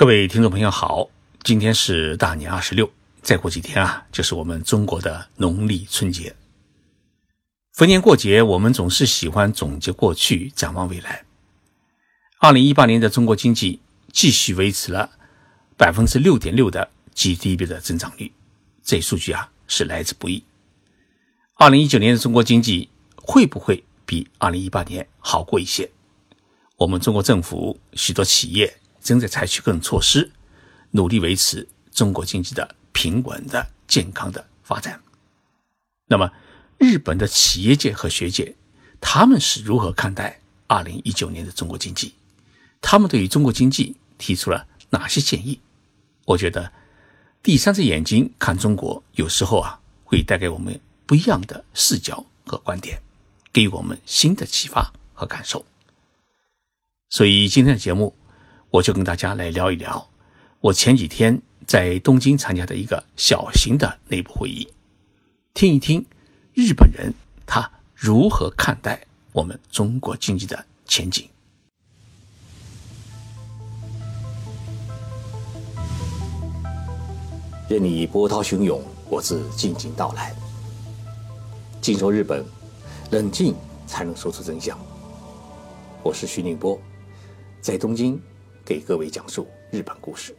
各位听众朋友好，今天是大年二十六，再过几天啊，就是我们中国的农历春节。逢年过节，我们总是喜欢总结过去，展望未来。二零一八年的中国经济继续维持了百分之六点六的 GDP 的增长率，这数据啊是来之不易。二零一九年的中国经济会不会比二零一八年好过一些？我们中国政府许多企业。正在采取各种措施，努力维持中国经济的平稳的、健康的发展。那么，日本的企业界和学界，他们是如何看待二零一九年的中国经济？他们对于中国经济提出了哪些建议？我觉得，第三只眼睛看中国，有时候啊，会带给我们不一样的视角和观点，给予我们新的启发和感受。所以，今天的节目。我就跟大家来聊一聊，我前几天在东京参加的一个小型的内部会议，听一听日本人他如何看待我们中国经济的前景。任你波涛汹涌，我自静静到来。静说日本，冷静才能说出真相。我是徐宁波，在东京。给各位讲述日本故事。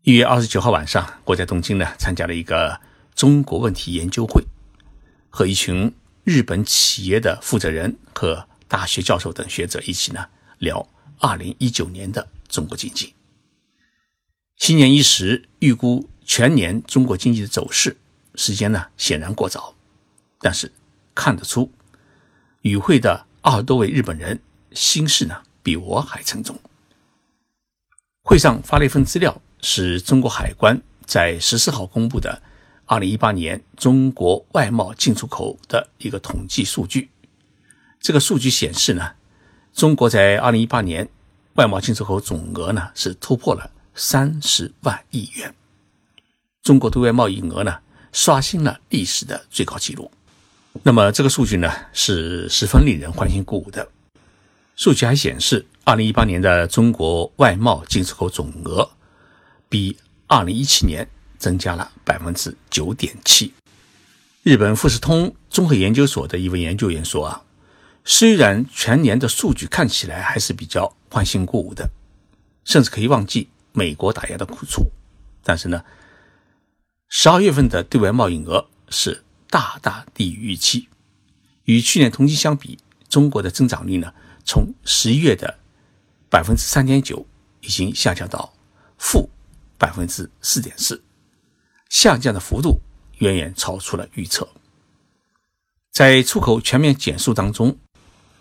一月二十九号晚上，我在东京呢参加了一个中国问题研究会，和一群日本企业的负责人和大学教授等学者一起呢聊二零一九年的中国经济。新年伊始，预估全年中国经济的走势，时间呢显然过早，但是看得出与会的二十多位日本人心事呢。比我还沉重。会上发了一份资料，是中国海关在十四号公布的二零一八年中国外贸进出口的一个统计数据。这个数据显示呢，中国在二零一八年外贸进出口总额呢是突破了三十万亿元，中国对外贸易额呢刷新了历史的最高纪录。那么这个数据呢是十分令人欢欣鼓舞的。数据还显示，二零一八年的中国外贸进出口总额比二零一七年增加了百分之九点七。日本富士通综合研究所的一位研究员说：“啊，虽然全年的数据看起来还是比较欢欣鼓舞的，甚至可以忘记美国打压的苦楚，但是呢，十二月份的对外贸易额是大大低于预期，与去年同期相比，中国的增长率呢？”从十一月的百分之三点九，已经下降到负百分之四点四，下降的幅度远远超出了预测。在出口全面减速当中，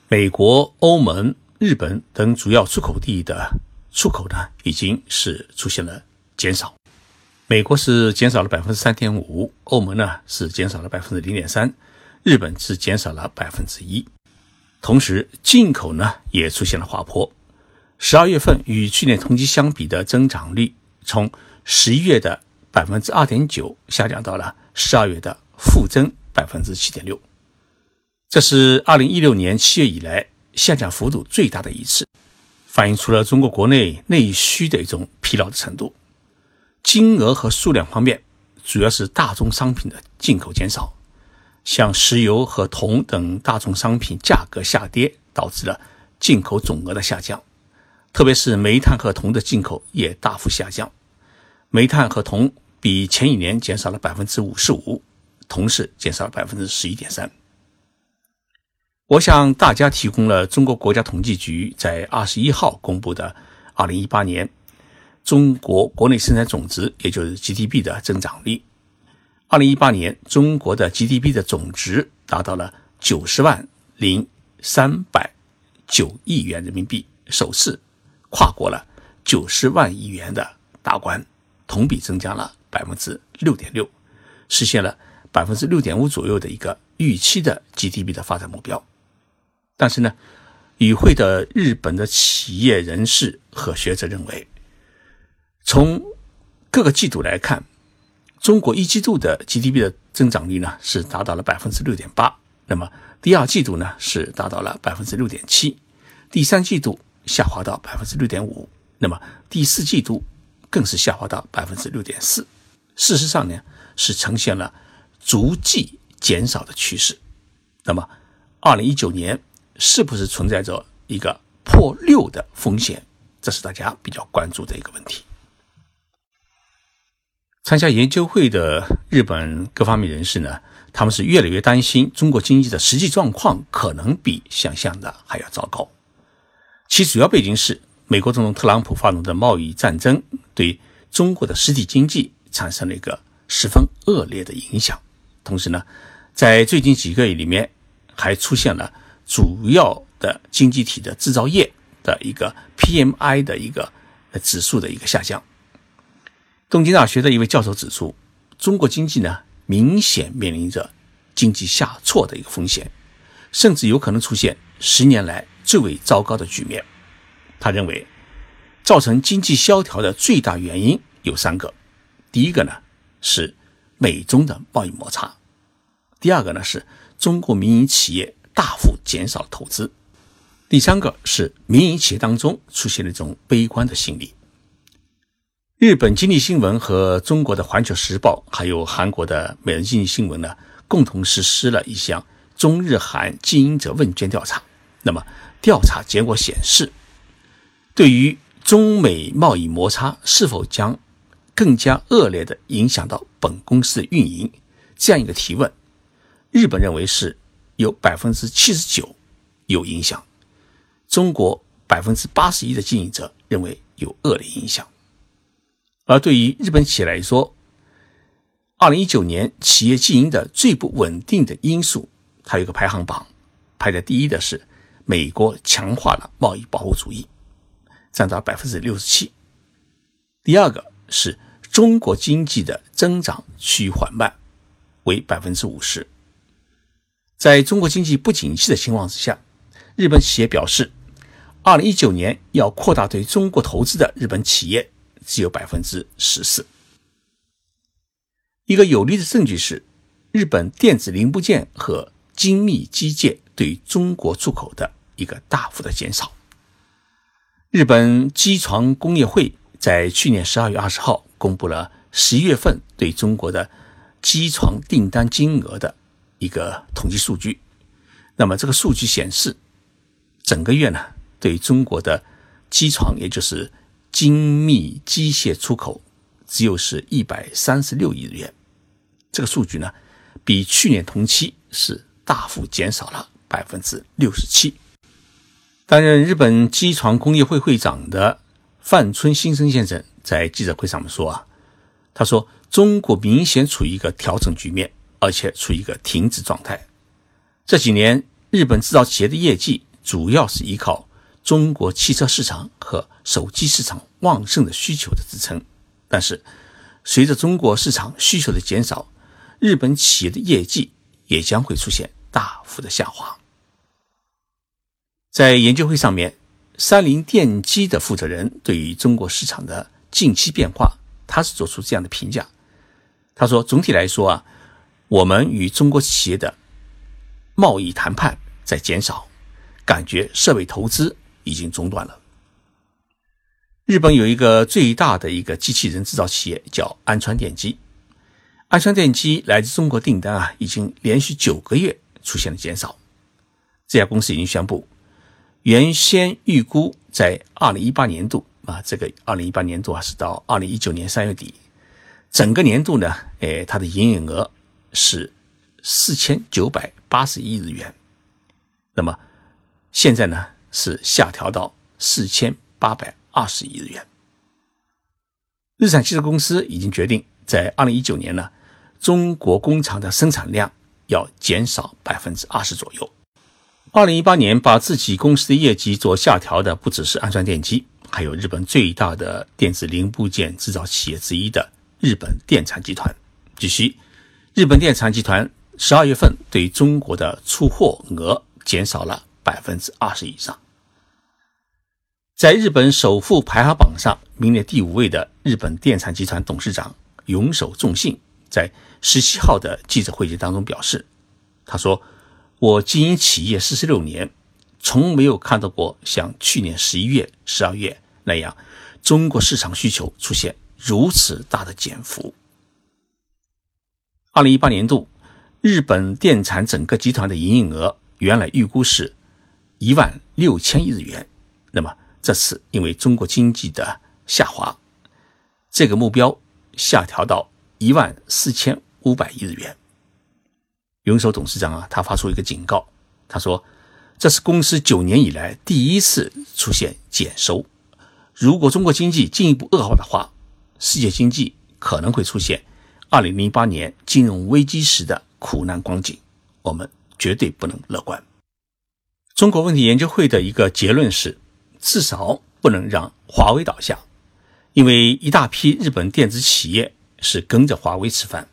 美国、欧盟、日本等主要出口地的出口呢，已经是出现了减少。美国是减少了百分之三点五，欧盟呢是减少了百分之零点三，日本是减少了百分之一。同时，进口呢也出现了滑坡，十二月份与去年同期相比的增长率从十一月的百分之二点九下降到了十二月的负增百分之七点六，这是二零一六年七月以来下降幅度最大的一次，反映出了中国国内内需的一种疲劳的程度。金额和数量方面，主要是大宗商品的进口减少。像石油和铜等大宗商品价格下跌，导致了进口总额的下降，特别是煤炭和铜的进口也大幅下降。煤炭和铜比前一年减少了百分之五十五，铜是减少了百分之十一点三。我向大家提供了中国国家统计局在二十一号公布的二零一八年中国国内生产总值，也就是 GDP 的增长率。二零一八年，中国的 GDP 的总值达到了九十万零三百九亿元人民币，首次跨过了九十万亿元的大关，同比增加了百分之六点六，实现了百分之六点五左右的一个预期的 GDP 的发展目标。但是呢，与会的日本的企业人士和学者认为，从各个季度来看。中国一季度的 GDP 的增长率呢是达到了百分之六点八，那么第二季度呢是达到了百分之六点七，第三季度下滑到百分之六点五，那么第四季度更是下滑到百分之六点四。事实上呢，是呈现了逐季减少的趋势。那么，二零一九年是不是存在着一个破六的风险？这是大家比较关注的一个问题。参加研究会的日本各方面人士呢，他们是越来越担心中国经济的实际状况可能比想象的还要糟糕。其主要背景是美国总统特朗普发动的贸易战争对中国的实体经济产生了一个十分恶劣的影响。同时呢，在最近几个月里面，还出现了主要的经济体的制造业的一个 PMI 的一个指数的一个下降。东京大学的一位教授指出，中国经济呢明显面临着经济下挫的一个风险，甚至有可能出现十年来最为糟糕的局面。他认为，造成经济萧条的最大原因有三个：第一个呢是美中的贸易摩擦；第二个呢是中国民营企业大幅减少投资；第三个是民营企业当中出现了一种悲观的心理。日本经济新闻和中国的环球时报，还有韩国的每日经济新闻呢，共同实施了一项中日韩经营者问卷调查。那么，调查结果显示，对于中美贸易摩擦是否将更加恶劣的影响到本公司的运营这样一个提问，日本认为是有百分之七十九有影响，中国百分之八十一的经营者认为有恶劣影响。而对于日本企业来说，二零一九年企业经营的最不稳定的因素，它有个排行榜，排在第一的是美国强化了贸易保护主义，占到百分之六十七；第二个是中国经济的增长趋于缓慢，为百分之五十。在中国经济不景气的情况之下，日本企业表示，二零一九年要扩大对中国投资的日本企业。只有百分之十四。一个有力的证据是，日本电子零部件和精密机械对中国出口的一个大幅的减少。日本机床工业会在去年十二月二十号公布了十一月份对中国的机床订单金额的一个统计数据。那么这个数据显示，整个月呢，对中国的机床，也就是精密机械出口只有是一百三十六亿日元，这个数据呢，比去年同期是大幅减少了百分之六十七。担任日本机床工业会会长的范春新生先生在记者会上面说啊，他说中国明显处于一个调整局面，而且处于一个停止状态。这几年日本制造企业的业绩主要是依靠。中国汽车市场和手机市场旺盛的需求的支撑，但是随着中国市场需求的减少，日本企业的业绩也将会出现大幅的下滑。在研究会上面，三菱电机的负责人对于中国市场的近期变化，他是做出这样的评价。他说：“总体来说啊，我们与中国企业的贸易谈判在减少，感觉设备投资。”已经中断了。日本有一个最大的一个机器人制造企业叫安川电机，安川电机来自中国订单啊，已经连续九个月出现了减少。这家公司已经宣布，原先预估在二零一八年度啊，这个二零一八年度啊是到二零一九年三月底，整个年度呢，哎，它的营业额是四千九百八十亿日元。那么现在呢？是下调到四千八百二十亿日元。日产汽车公司已经决定，在二零一九年呢，中国工厂的生产量要减少百分之二十左右。二零一八年把自己公司的业绩做下调的，不只是安川电机，还有日本最大的电子零部件制造企业之一的日本电产集团。据悉，日本电产集团十二月份对中国的出货额减少了百分之二十以上。在日本首富排行榜上名列第五位的日本电产集团董事长永守重信，在十七号的记者会议当中表示：“他说，我经营企业四十六年，从没有看到过像去年十一月、十二月那样中国市场需求出现如此大的减幅。二零一八年度，日本电产整个集团的营业额原来预估是一万六千亿日元，那么这次因为中国经济的下滑，这个目标下调到一万四千五百亿日元。永守董事长啊，他发出一个警告，他说：“这是公司九年以来第一次出现减收。如果中国经济进一步恶化的话，世界经济可能会出现二零零八年金融危机时的苦难光景。我们绝对不能乐观。”中国问题研究会的一个结论是：至少不能让华为倒下，因为一大批日本电子企业是跟着华为吃饭。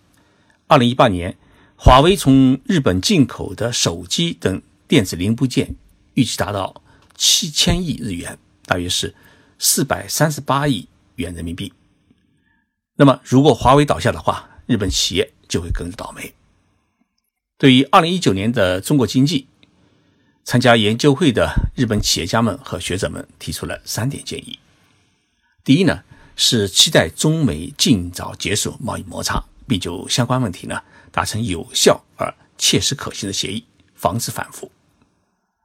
二零一八年。华为从日本进口的手机等电子零部件预计达到七千亿日元，大约是四百三十八亿元人民币。那么，如果华为倒下的话，日本企业就会跟着倒霉。对于二零一九年的中国经济，参加研究会的日本企业家们和学者们提出了三点建议。第一呢，是期待中美尽早结束贸易摩擦，并就相关问题呢。达成有效而切实可行的协议，防止反复。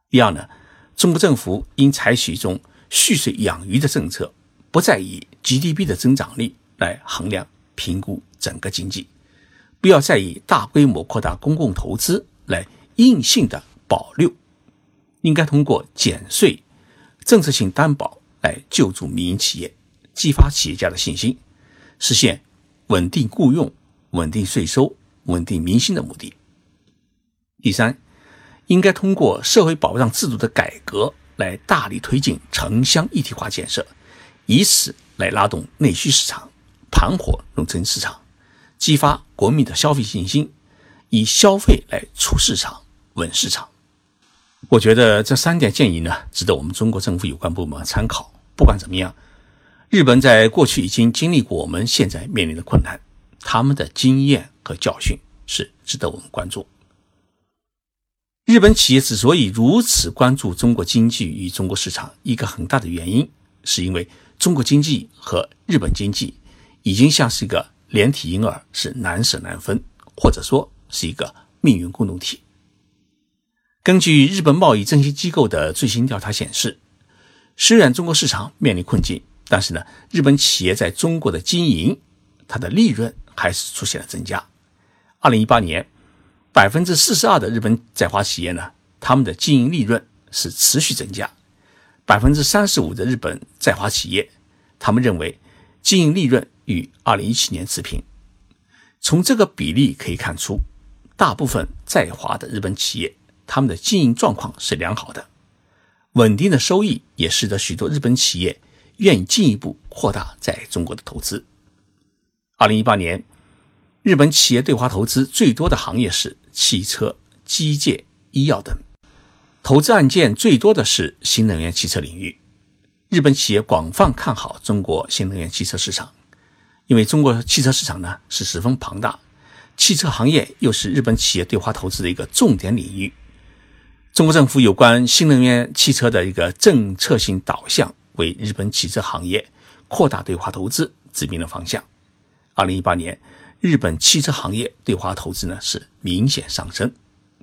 第二呢，中国政府应采取一种蓄水养鱼的政策，不再以 GDP 的增长率来衡量评估整个经济，不要再以大规模扩大公共投资来硬性的保六，应该通过减税、政策性担保来救助民营企业，激发企业家的信心，实现稳定雇佣、稳定税收。稳定民心的目的。第三，应该通过社会保障制度的改革来大力推进城乡一体化建设，以此来拉动内需市场，盘活农村市场，激发国民的消费信心，以消费来促市场、稳市场。我觉得这三点建议呢，值得我们中国政府有关部门参考。不管怎么样，日本在过去已经经历过我们现在面临的困难，他们的经验。和教训是值得我们关注。日本企业之所以如此关注中国经济与中国市场，一个很大的原因，是因为中国经济和日本经济已经像是一个连体婴儿，是难舍难分，或者说是一个命运共同体。根据日本贸易振兴机构的最新调查显示，虽然中国市场面临困境，但是呢，日本企业在中国的经营，它的利润还是出现了增加。二零一八年，百分之四十二的日本在华企业呢，他们的经营利润是持续增加；百分之三十五的日本在华企业，他们认为经营利润与二零一七年持平。从这个比例可以看出，大部分在华的日本企业，他们的经营状况是良好的，稳定的收益也使得许多日本企业愿意进一步扩大在中国的投资。二零一八年。日本企业对华投资最多的行业是汽车、机械、医药等，投资案件最多的是新能源汽车领域。日本企业广泛看好中国新能源汽车市场，因为中国汽车市场呢是十分庞大，汽车行业又是日本企业对华投资的一个重点领域。中国政府有关新能源汽车的一个政策性导向，为日本汽车行业扩大对华投资指明了方向。二零一八年。日本汽车行业对华投资呢是明显上升，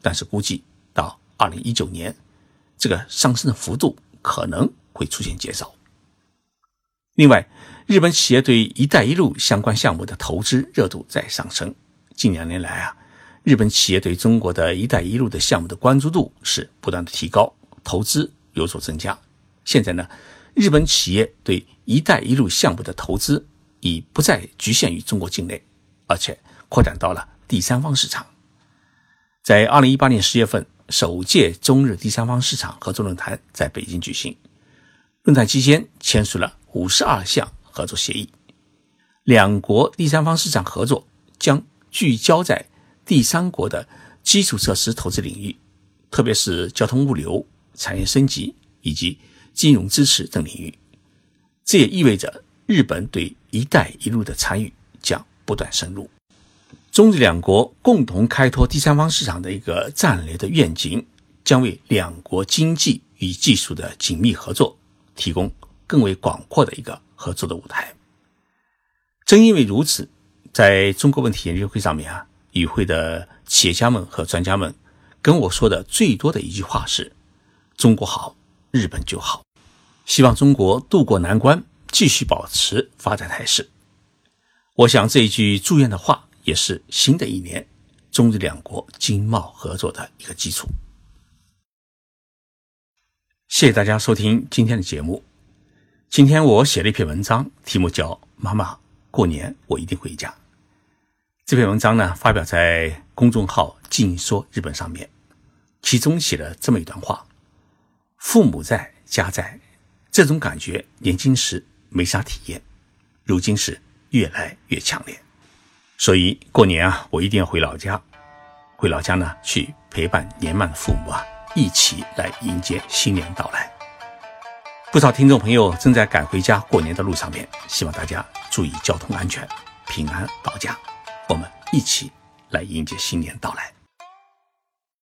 但是估计到二零一九年，这个上升的幅度可能会出现减少。另外，日本企业对“一带一路”相关项目的投资热度在上升。近两年来啊，日本企业对中国的一带一路的项目的关注度是不断的提高，投资有所增加。现在呢，日本企业对“一带一路”项目的投资已不再局限于中国境内。而且扩展到了第三方市场。在二零一八年十月份，首届中日第三方市场合作论坛在北京举行。论坛期间签署了五十二项合作协议，两国第三方市场合作将聚焦在第三国的基础设施投资领域，特别是交通物流、产业升级以及金融支持等领域。这也意味着日本对“一带一路”的参与将。不断深入，中日两国共同开拓第三方市场的一个战略的愿景，将为两国经济与技术的紧密合作提供更为广阔的一个合作的舞台。正因为如此，在中国问题研究会上面啊，与会的企业家们和专家们跟我说的最多的一句话是：“中国好，日本就好。”希望中国渡过难关，继续保持发展态势。我想这一句祝愿的话，也是新的一年中日两国经贸合作的一个基础。谢谢大家收听今天的节目。今天我写了一篇文章，题目叫《妈妈过年我一定回家》。这篇文章呢，发表在公众号“静说日本”上面，其中写了这么一段话：“父母在家在，这种感觉年轻时没啥体验，如今是越来越强烈。所以过年啊，我一定要回老家，回老家呢去陪伴年迈的父母啊。”一起来迎接新年到来。不少听众朋友正在赶回家过年的路上面，希望大家注意交通安全，平安到家。我们一起来迎接新年到来。